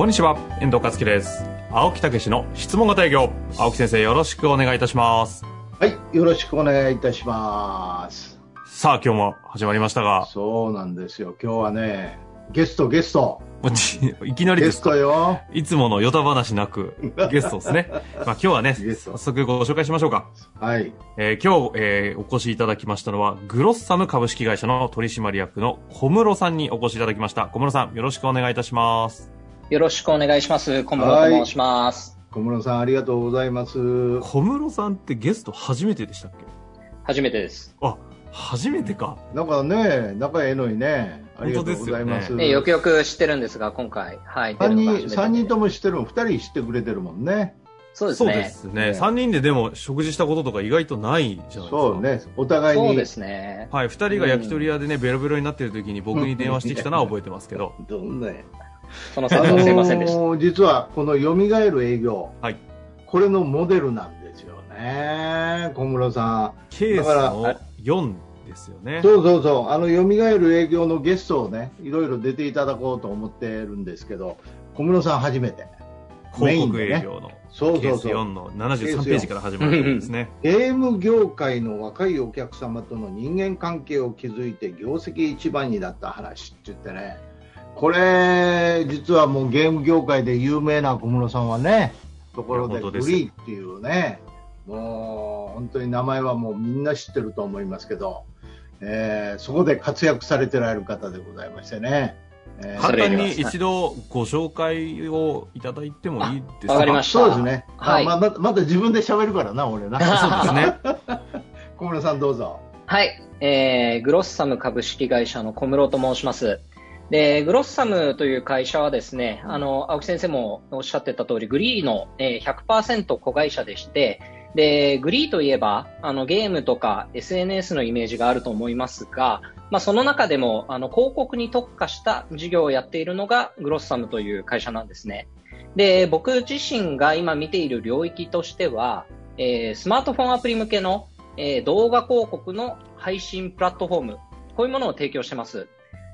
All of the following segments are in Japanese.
こんにちは、遠藤和樹です。青木武の質問型営業。青木先生、よろしくお願いいたします。はい、よろしくお願いいたします。さあ、今日も始まりましたが、そうなんですよ。今日はね、ゲスト、ゲスト。いきなりゲスですかトよ。いつものヨタ話なく、ゲストですね。まあ今日はね、早速ご紹介しましょうか。はい。えー今日、えーお越しいただきましたのは、グロッサム株式会社の取締役の小室さんにお越しいただきました。小室さん、よろしくお願いいたします。よろしくお願いします。小室と申します。小室さん、ありがとうございます。小室さんってゲスト初めてでしたっけ？初めてです。あ、初めてか。なんかね、仲ええのにね、ありがとうございます。本当ですよね、よくよく知ってるんですが、今回、はい、出三人、三人とも知ってるの、二人知ってくれてるもんね。そうそうですね。ですね。ね3人ででも食事したこととか意外とないじゃないですか。そうね、お互いに。そうですね。はい、二人が焼き鳥屋でね、ベロベロになってる時に僕に電話してきたのは覚えてますけど。どんなやその説はすいませんでした。のー実は、この蘇る営業。はい。これのモデルなんですよね、小室さケースの4ですよねん。。そうそうそう、あの蘇る営業のゲストをね、いろいろ出ていただこうと思ってるんですけど、小室さん初めて。広告営業のそう4そうそう。の73ページから始まるんですね。ゲーム業界の若いお客様との人間関係を築いて業績一番になった話って言ってね、これ、実はもうゲーム業界で有名な小室さんはね、ところでグリーっていうね、もう本当に名前はもうみんな知ってると思いますけど、えーそこで活躍されてられる方でございましてね。えー簡単に一度ご紹介をいただいてもいいですか？わかりましたそうですね。はいあまままた自分で喋るからな、俺な。そうですね。小室さんどうぞ。はい、えー、グロッサム株式会社の小室と申します。で、グロッサムという会社はですね、あの、青木先生もおっしゃってた通り、グリーの、100%子会社でして、で、グリーといえば、あの、ゲームとか SNS のイメージがあると思いますが、まあ、その中でも、あの、広告に特化した事業をやっているのがグロッサムという会社なんですね。で、僕自身が今見ている領域としては、えースマートフォンアプリ向けの、えー動画広告の配信プラットフォーム、こういうものを提供してます。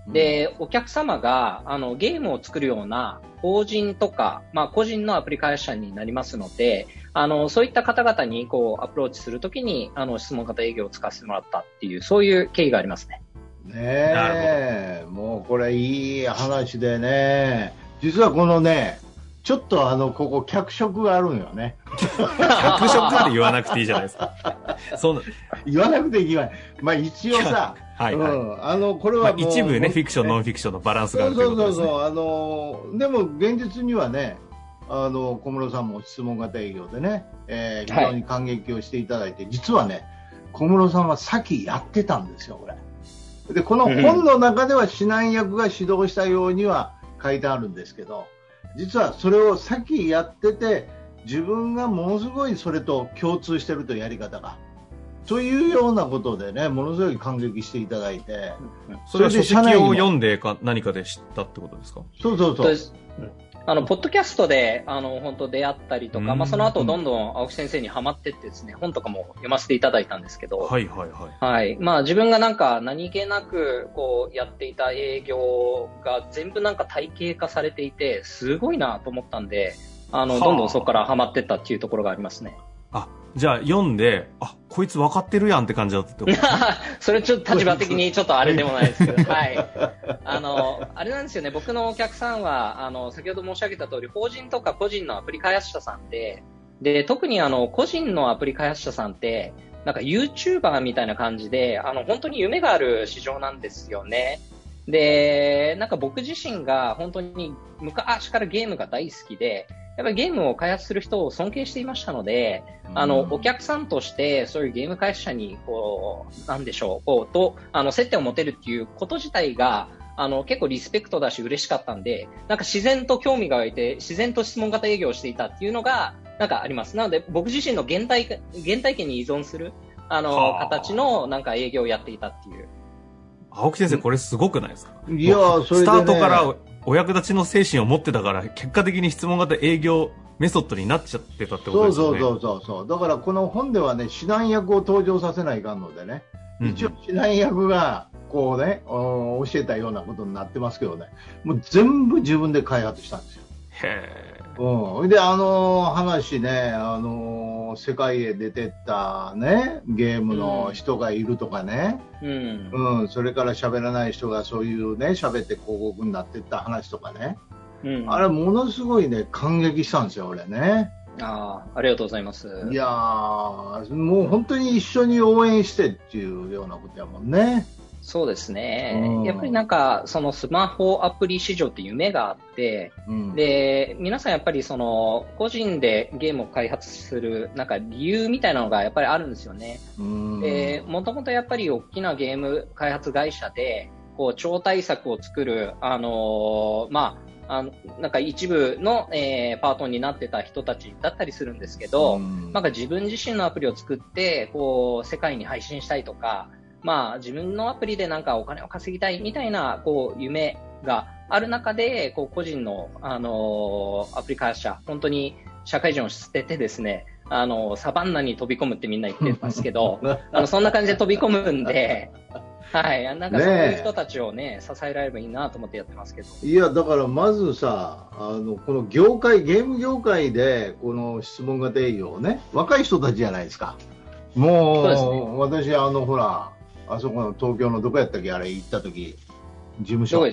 で、お客様があのゲームを作るような法人とか、まあ、個人のアプリ会社になりますので、あのそういった方々にこうアプローチするときにあの質問型営業を使わせてもらったっていう、そういう経緯がありますね。ねえ、もうこれいい話でね、実はこのね、ちょっとあの、ここ脚色があるんよね。脚色まで言わなくていいじゃないですか。そんな、言わなくていいわ。まあ一応さ、はいはい。うん、あの、これまあ、はもう、一部ね、フィクション、ノンンフィクションのバランスがあるということですね。そうそうそう、あの、でも現実にはね、あの、小室さんも質問型営業でね、えー非常に感激をしていただいて、実はね、小室さんは先やってたんですよ、これ。で、この本の中では指南役が指導したようには書いてあるんですけど、実はそれを先やってて、自分がものすごいそれと共通してるとやり方が。というようなことでね、ものすごい感激していただいて、それは書籍を読んでか何かで知ったってことですか？そうそうそう。あの、ポッドキャストで、あの、本当出会ったりとか、うんまあ、その後どんどん青木先生にハマってってですね、本とかも読ませていただいたんですけど、はいはいはい。はい。まあ自分がなんか何気なくこうやっていた営業が全部なんか体系化されていて、すごいなと思ったんで、あの、はあどんどんそこからハマってったっていうところがありますね。あ、じゃあ読んで、あ、こいつ分かってるやんって感じだったってこと？それちょっと立場的にちょっとあれでもないですけど、はい。あの、あれなんですよね、僕のお客さんは、あの、先ほど申し上げた通り、法人とか個人のアプリ開発者さんで、で、特にあの、個人のアプリ開発者さんって、なんか YouTuber みたいな感じで、あの、本当に夢がある市場なんですよね。で、なんか僕自身が本当に昔からゲームが大好きで、やっぱりゲームを開発する人を尊敬していましたので、あの、お客さんとして、そういうゲーム開発者に、こう、なんでしょう、こう、と、あの、接点を持てるっていうこと自体が、あの、結構リスペクトだし嬉しかったんで、なんか自然と興味が湧いて、自然と質問型営業をしていたっていうのが、なんかあります。なので、僕自身の原体、原体験に依存する、あの、はあ形のなんか営業をやっていたっていう。青木先生、これすごくないですか？いやーそれで、ね、スタートからお役立ちの精神を持ってたから、結果的に質問型営業メソッドになっちゃってたってことですよね。そうそうそうそう。だからこの本ではね指南役を登場させないかんのでね、うん一応指南役がこうねお教えたようなことになってますけどね。もう全部自分で開発したんですよ。へうん、であのー話ね、あのー世界へ出てったねゲームの人がいるとかね、うん。うんそれから喋らない人がそういうね喋って広告になってった話とかね、うん。あれものすごいね感激したんですよ俺ね。ああ、ありがとうございます。いやー、もう本当に一緒に応援してっていうようなことやもんね。そうですねうん。やっぱりなんか、そのスマホアプリ市場って夢があって、うん、で、皆さんやっぱりその、個人でゲームを開発する、なんか理由みたいなのがやっぱりあるんですよね。もともとやっぱり大きなゲーム開発会社で、こう、超大作を作る、あのーまあ、あのなんか一部の、えーパートになってた人たちだったりするんですけど、うんなんか自分自身のアプリを作って、こう、世界に配信したいとか、まあ、自分のアプリでなんかお金を稼ぎたいみたいな、こう、夢がある中で、こう、個人の、あのーアプリ会社、本当に社会人を捨ててですね、あのサバンナに飛び込むってみんな言ってますけど、あの、そんな感じで飛び込むんで、はい、なんかそういう人たちをね、支えられればいいなと思ってやってますけど。いやだからまずさあのこの業界ゲーム業界でこの質問型営業をね若い人たちじゃないですか。もうね。私あのほらあそこの東京のどこやったっけ？あれ行った時事務所。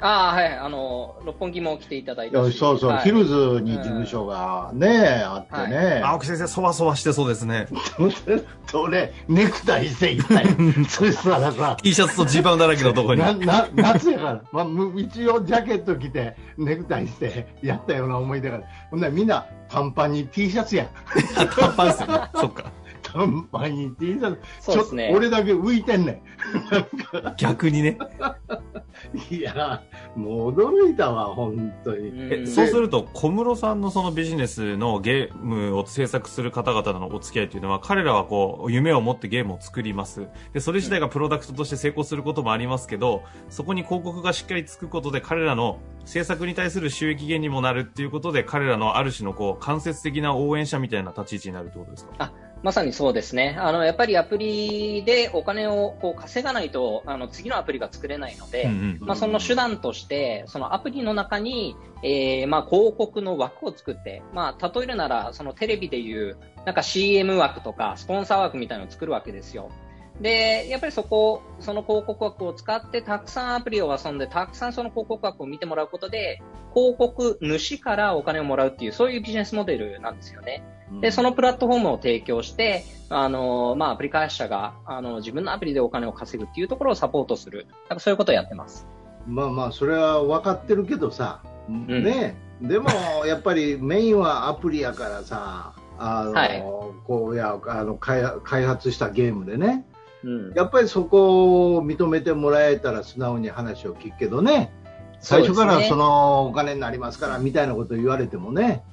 ああ、はい、あの、六本木も来ていただいいやたし。そうそう、はい。ヒルズに事務所がね、あってね、青木先生、そわそわしてそうですね。それネクタイしていったよ そしたらさ T シャツとジーパンだらけのとこに。なな夏やから、まあ、む一応ジャケット着てネクタイしてやったような思い出が。あるほんならみんな短パンに T シャツやん。短パンですよね。そっか。短パンに T シャツそうですね。ちょっと俺だけ浮いてんね 逆にね。んいやもう驚いたわ本当に、うん。えそうすると、小室さんのそのビジネスのゲームを制作する方々のお付き合いというのは、彼らはこう、夢を持ってゲームを作ります。で、それ自体がプロダクトとして成功することもありますけど、そこに広告がしっかりつくことで、彼らの制作に対する収益源にもなるっていうことで、彼らのある種のこう、間接的な応援者みたいな立ち位置になるってことですか？まさにそうですね。あの、やっぱりアプリでお金をこう稼がないと、あの、次のアプリが作れないので、うんうん。まあ、その手段として、そのアプリの中に、えー、まあ、広告の枠を作って、まあ、例えるなら、そのテレビでいう、なんか CM 枠とか、スポンサー枠みたいなのを作るわけですよ。で、やっぱりそこ、その広告枠を使って、たくさんアプリを遊んで、たくさんその広告枠を見てもらうことで、広告主からお金をもらうっていう、そういうビジネスモデルなんですよね。で、そのプラットフォームを提供して、あの、まあ、アプリ開発者が、あの、自分のアプリでお金を稼ぐっていうところをサポートする。なんかそういうことをやってます。まあまあそれは分かってるけどさ、ん。ね。でも やっぱりメインはアプリやからさあの、はい。こうやあの開開発したゲームでね。うん。やっぱりそこを認めてもらえたら素直に話を聞くけどね。最初からそのお金になりますからみたいなこと言われてもね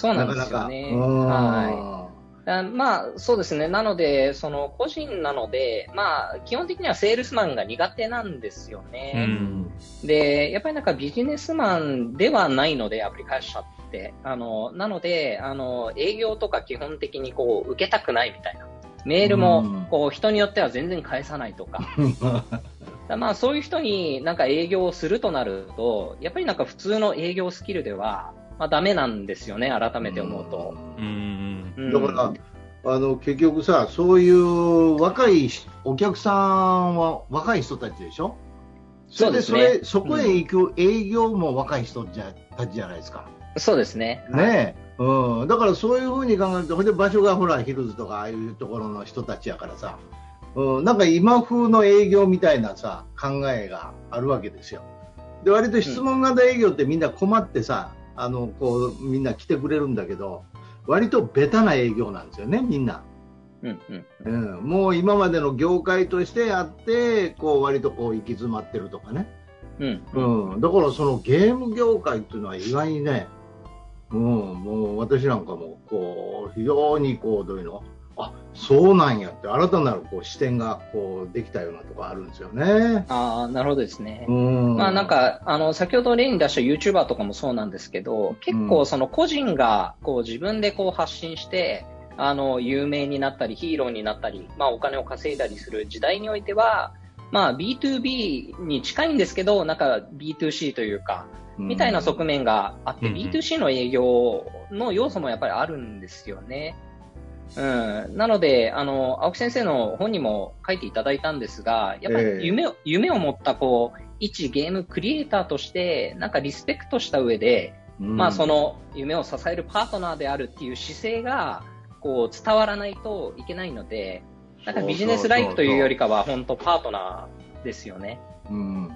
そうななんかなかですよね。うんはい。あまあ、そうですね。なので、その、個人なので、まあ、基本的にはセールスマンが苦手なんですようね。ん。で、やっぱりなんかビジネスマンではないので、アプリ開発者って。あの、なので、あの、営業とか基本的にこう、受けたくないみたいな。メールうんも、こう、人によっては全然返さないとか。だまあ、そういう人になんか営業をするとなると、やっぱりなんか普通の営業スキルでは、まあ、ダメなんですよね、改めて思うと。うん。うんだから、あの結局さ、そういう若いお客さんは若い人たちでしょ、それでそそうですねれそこへ行く営業も若い人じゃたちじゃないですか。そうですね。ねえうん、だからそういうふうに考えると、ほんで場所がほらヒルズとかああいうところの人たちやからさ、うん、なんか今風の営業みたいなさ考えがあるわけですよ。で割と質問型営業ってみんな困ってさ、あのこうみんな来てくれるんだけど、割とベタな営業なんですよね、みんな。うんうん。うん、もう今までの業界としてやってこう割とこう行き詰まってるとかね、うん。うん、だからそのゲーム業界っていうのは意外にね、うん、もう私なんかもこう非常にこうどういうの？あそうなんやって新たなるこう視点がこうできたようなところあるんですよね。ああ、なるほどですね。うん、まあなんか、あの、先ほど例に出した YouTuber とかもそうなんですけど、結構その個人がこう自分でこう発信して、あの、有名になったり、ヒーローになったり、まあお金を稼いだりする時代においては、まあ B2B に近いんですけど、なんか B2C というか、みたいな側面があって、うんうん B2C の営業の要素もやっぱりあるんですよね。うん。なので、あの、青木先生の本にも書いていただいたんですが、やっぱええ。り夢を、夢を持った、こう、一ゲームクリエイターとして、なんかリスペクトした上で、うん。まあその夢を支えるパートナーであるっていう姿勢が、こう、伝わらないといけないので、なんかビジネスライフというよりかは、本当パートナーですよね。うん。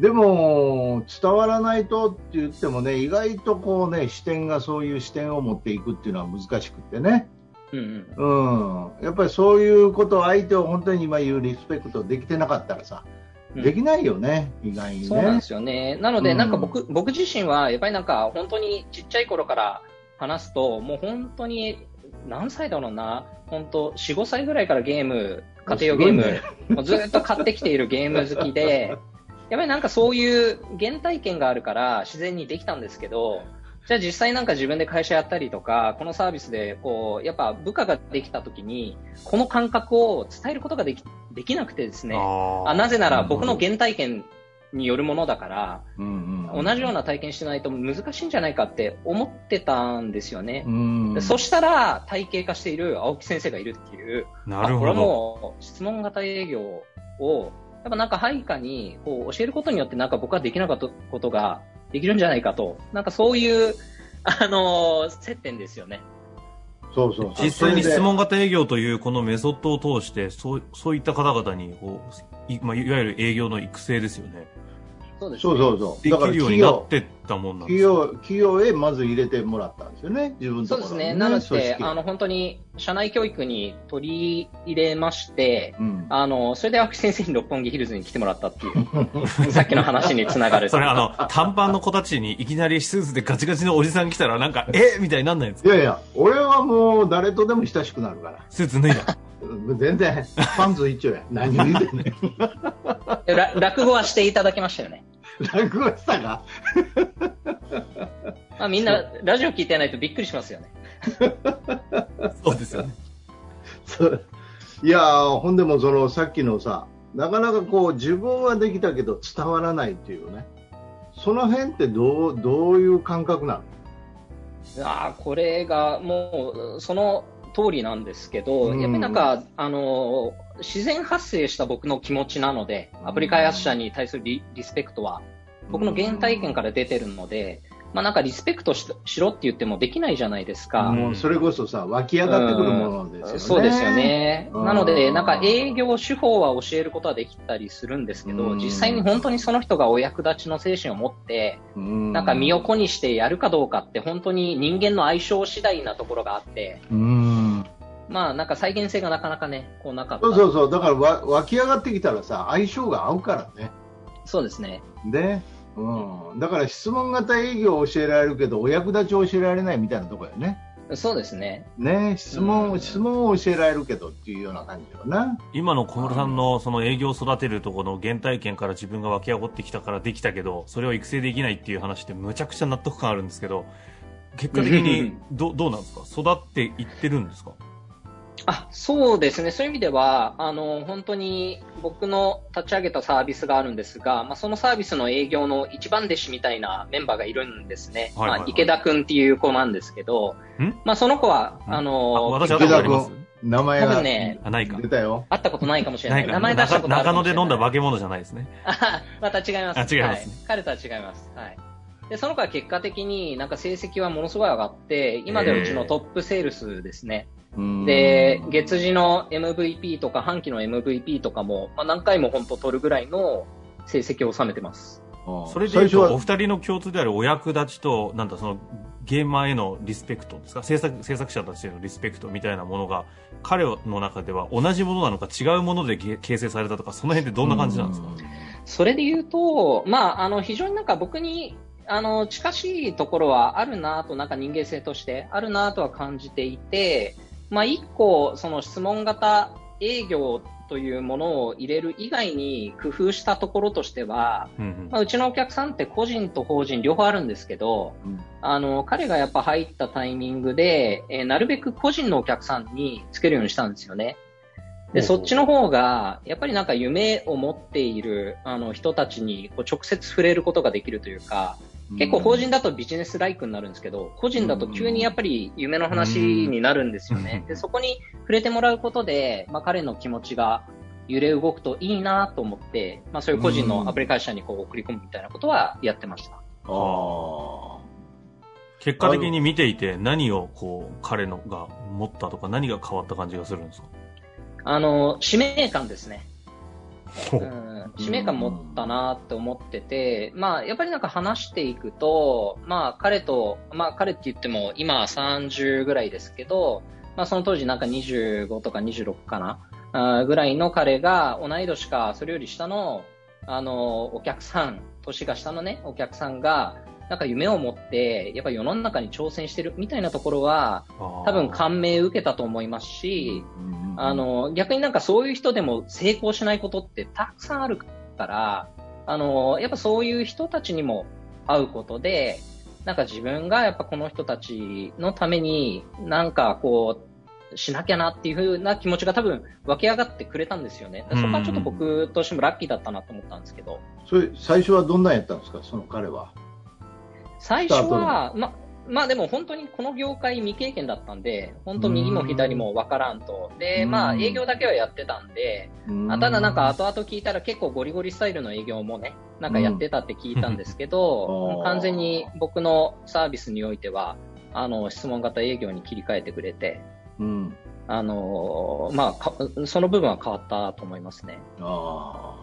でも伝わらないとって言ってもね意外とこうね視点がそういう視点を持っていくっていうのは難しくってね、うんうん。うん、やっぱりそういうことを相手を本当に今言うリスペクトできてなかったらさ、うん。できないよね意外にね。そうなんですよね。なので、うん。なんか僕、僕自身は、やっぱりなんか、本当にちっちゃい頃から話すと、もう本当に、何歳だろうな、本当、4、5歳ぐらいからゲーム、家庭用ゲーム、ね。もうずっと買ってきているゲーム好きで、やっぱりなんかそういう原体験があるから自然にできたんですけど、じゃあ実際なんか自分で会社やったりとか、このサービスでこう、やっぱ部下ができた時に、この感覚を伝えることができ、できなくてですね。ああなぜなら僕の原体験によるものだから、うんうん同じような体験してないと難しいんじゃないかって思ってたんですよね。そしたら体系化している青木先生がいるっていう、なるほあこれ。もう質問型営業を、やっぱなんか配下にこう教えることによってなんか僕はできなかったことができるんじゃないかと、なんかそういう、あのー接点ですよね。そうそう実際に質問型営業というこのメソッドを通して、そうそういった方々にこうい,、まあ、いわゆる営業の育成ですよね。そうですね。そうそうそう。できるようになってったもんなんです企よ業企業へまず入れてもらったんですよね。自分のところに。そうですね。なので、あの、本当に、社内教育に取り入れまして、うん。あの、それで青木先生に六本木ヒルズに来てもらったっていう、さっきの話につながる。それあの、短パンの子たちにいきなりスーツでガチガチのおじさん来たらなんか、え？みたいになんないんですか？いやいや俺はもう誰とでも親しくなるから。スーツ脱いだ。うん全然パンツ一丁や。何を言うてんねんら落語はしていただきましたよね。落語したかまあ、みんな、ラジオ聞いてないとびっくりしますよね。そうですよね。そう。いやーほんでもそのさっきのさなかなかこう自分はできたけど伝わらないっていうね。その辺ってどうどういう感覚なの？あーこれがもう、その通りなんですけど、うん。やっぱりなんか、あの、自然発生した僕の気持ちなので、アプリ開発者に対するリリスペクトは、僕の原体験から出てるので、まあなんかリスペクトししろって言ってもできないじゃないですか。もうそれこそさ湧き上がってくるものですよね。そうですよね。うん。なので、なんか営業手法は教えることはできたりするんですけど、うん。実際に本当にその人がお役立ちの精神を持って、うん。なんか身を粉にしてやるかどうかって本当に人間の相性次第なところがあって、うんまあなんか再現性がなかなかね、こうなかった。そうそうそう。だからわ湧き上がってきたらさ相性が合うからね。そうですね。で、うん、だから質問型営業を教えられるけどお役立ちを教えられないみたいなところよね。そうですね。ね。質問、うん。質問を教えられるけどっていうような感じよな。今の小室さんのその営業を育てるところの原体験から自分が湧き上がってきたからできたけど、それを育成できないっていう話ってむちゃくちゃ納得感あるんですけど、結果的にどどうなんですか？育っていってるんですか？あ、そうですね。そういう意味では、あの、本当に僕の立ち上げたサービスがあるんですが、まあ、そのサービスの営業の一番弟子みたいなメンバーがいるんですね。はいはいはいまあ、池田くんっていう子なんですけどん、まあ、その子は、ん？あの、あ私は会ったことあります？多名前が分ね、あ、ないか。出たよ会ったことないかもしれないい。なか名前出したこと中野で。飲んだ化け物じゃないですね。あ また違います。あ違いますねはい。彼とは違います。はい。で、その子は結果的になんか成績はものすごい上がって、今ではうちのトップセールスですね。うん。で、月次の MVP とか半期の MVP とかも、まあ、何回も本当取るぐらいの成績を収めてます。うんそれで言うと、お二人の共通であるお役立ちと、なんだ、その、ゲーマーへのリスペクトですか？制作制作者たちへのリスペクトみたいなものが彼の中では同じものなのか違うもので形成されたとかその辺ってどんな感じなんですか、それで言うと、まあ、あの非常になんか僕にあの近しいところはあるなとなんか人間性としてあるなとは感じていて、まあ、一個その質問型営業というものを入れる以外に工夫したところとしては、うんうんまあ、うちのお客さんって個人と法人両方あるんですけど、うん、あの彼がやっぱ入ったタイミングで、えー、なるべく個人のお客さんにつけるようにしたんですよね。で、そっちの方が、やっぱりなんか夢を持っているあの人たちにこう直接触れることができるというか、結構法人だとビジネスライクになるんですけど、個人だと急にやっぱり夢の話になるんですよね。で、そこに触れてもらうことで、まあ彼の気持ちが揺れ動くといいなと思って、まあそういう個人のアプリ会社にこう送り込むみたいなことはやってました。あ結果的に見ていて何をこう彼のが持ったとか何が変わった感じがするんですか？あの、使命感ですね。う。ん、使命感持ったなって思ってて、まあ、やっぱりなんか話していくと、まあ、彼と、まあ、彼って言っても、今30ぐらいですけど、まあ、その当時なんか25とか26かな、あぐらいの彼が、同い年か、それより下の、あの、お客さん、年が下のね、お客さんが、なんか夢を持って、やっぱ世の中に挑戦してるみたいなところは、多分感銘受けたと思いますし、あの、逆になんかそういう人でも成功しないことってたくさんあるから、あの、やっぱそういう人たちにも会うことで、なんか自分がやっぱこの人たちのために、なんかこう、しなきゃなっていう風な気持ちが多分湧き上がってくれたんですよね。そこはちょっと僕としてもラッキーだったなと思ったんですけど。それ、最初はどんなんやったんですか、その彼は。最初は、ま、まあでも本当にこの業界未経験だったんで、本当右も左もわからんと。で、まあ営業だけはやってたんで、あただなんか後々聞いたら結構ゴリゴリスタイルの営業もね、なんかやってたって聞いたんですけど、完全に僕のサービスにおいては、あの、質問型営業に切り替えてくれて、うん、あの、まあ、その部分は変わったと思いますね。ああ。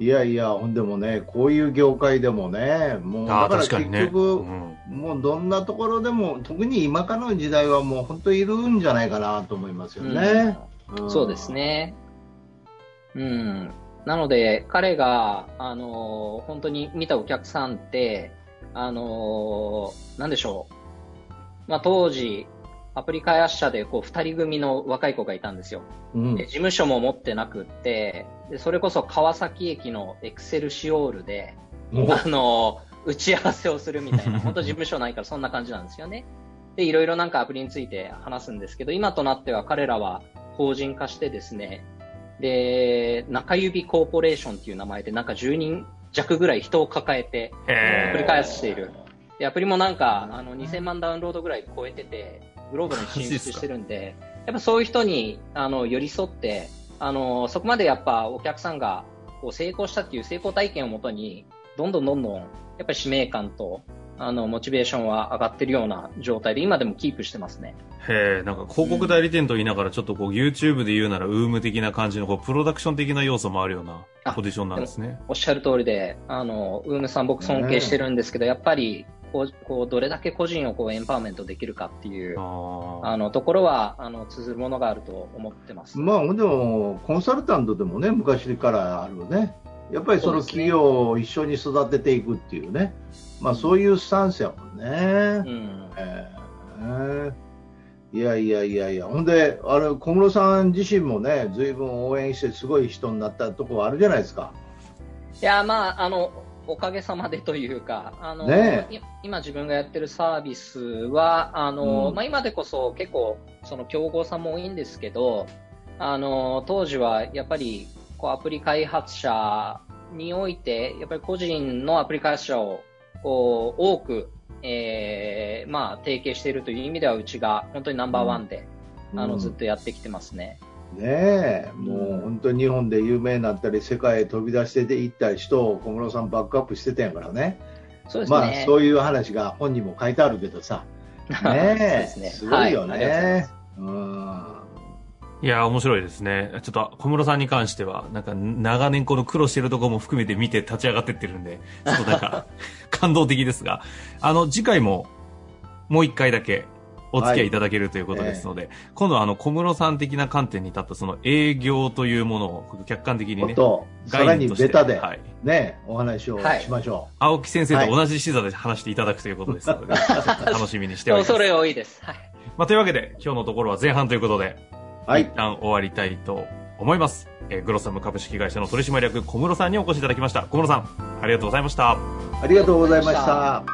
いやいや、ほんでもね、こういう業界でもね、もうだから結局、ねうん、もうどんなところでも、特に今からの時代はもう本当いるんじゃないかなと思いますよね。うんうん、そうですね。うん。なので、彼が、あのー、本当に見たお客さんって、あのー、なんでしょう。まあ、当時、アプリ開発者でこう二人組の若い子がいたんですよ。うん、で事務所も持ってなくってで、それこそ川崎駅のエクセルシオールで、あの、打ち合わせをするみたいな、本当事務所ないからそんな感じなんですよね。で、いろいろなんかアプリについて話すんですけど、今となっては彼らは法人化してですね、で、中指コーポレーションっていう名前でなんか10人弱ぐらい人を抱えて、アプリ開発している。で、アプリもなんか、あの、2000万ダウンロードぐらい超えてて、グローバルに進出してるんで、やっぱそういう人に、あの、寄り添って、あの、そこまでやっぱお客さんが、こう、成功したっていう成功体験をもとに、どんどんどんどん、やっぱり使命感と、あの、モチベーションは上がってるような状態で、今でもキープしてますね。へえ、なんか広告代理店と言いながら、ちょっとこう、YouTube で言うなら、ウーム的な感じの、こう、プロダクション的な要素もあるようなポジションなんですね。おっしゃる通りで、あの、ウームさん僕尊敬してるんですけど、やっぱり、こうこうどれだけ個人をこうエンパワーメントできるかっていうあのところはあの綴るものがあると思ってます、まあ、でもコンサルタントでもね昔からあるね。やっぱりその企業を一緒に育てていくっていうね、まあ、そういうスタンスやもんね。うん。えー、いやいやいやいや、ほんで、あれ小室さん自身もね、ずいぶん応援して、すごい人になったところあるじゃないですか。いや、まあ、あの、おかげさまでというか、あの、ね、今自分がやってるサービスは、あの、うん、まあ、今でこそ結構、その競合さんも多いんですけど、あの、当時はやっぱり、こう、アプリ開発者において、やっぱり個人のアプリ開発者を、こう、多く、えー、まあ、提携しているという意味では、うちが本当にナンバーワンで、うん、あの、ずっとやってきてますね。ねえ、もう本当に日本で有名になったり、世界へ飛び出していった人を小室さんバックアップしてたんやからね。そうですね。まあ、そういう話が本にも書いてあるけどさ。ねえ、ね、すごいよね。はい、うんいや、面白いですね。ちょっと小室さんに関しては、なんか長年この苦労してるところも含めて見て立ち上がってってるんで、ちょっとなんか 感動的ですが、あの、次回ももう一回だけお付き合いいただけるということですので、はいえー、今度はあの小室さん的な観点に立ったその営業というものを客観的にね、さらにベタで、はい、ね、お話をしましょう、はい、青木先生と同じ視座で話していただくということですので、楽しみにしております。恐れ多いです。はい。まあ、というわけで、今日のところは前半ということで、はい。一旦終わりたいと思います。えー、グロッサム株式会社の取締役小室さんにお越しいただきました。小室さん、ありがとうございました。ありがとうございました。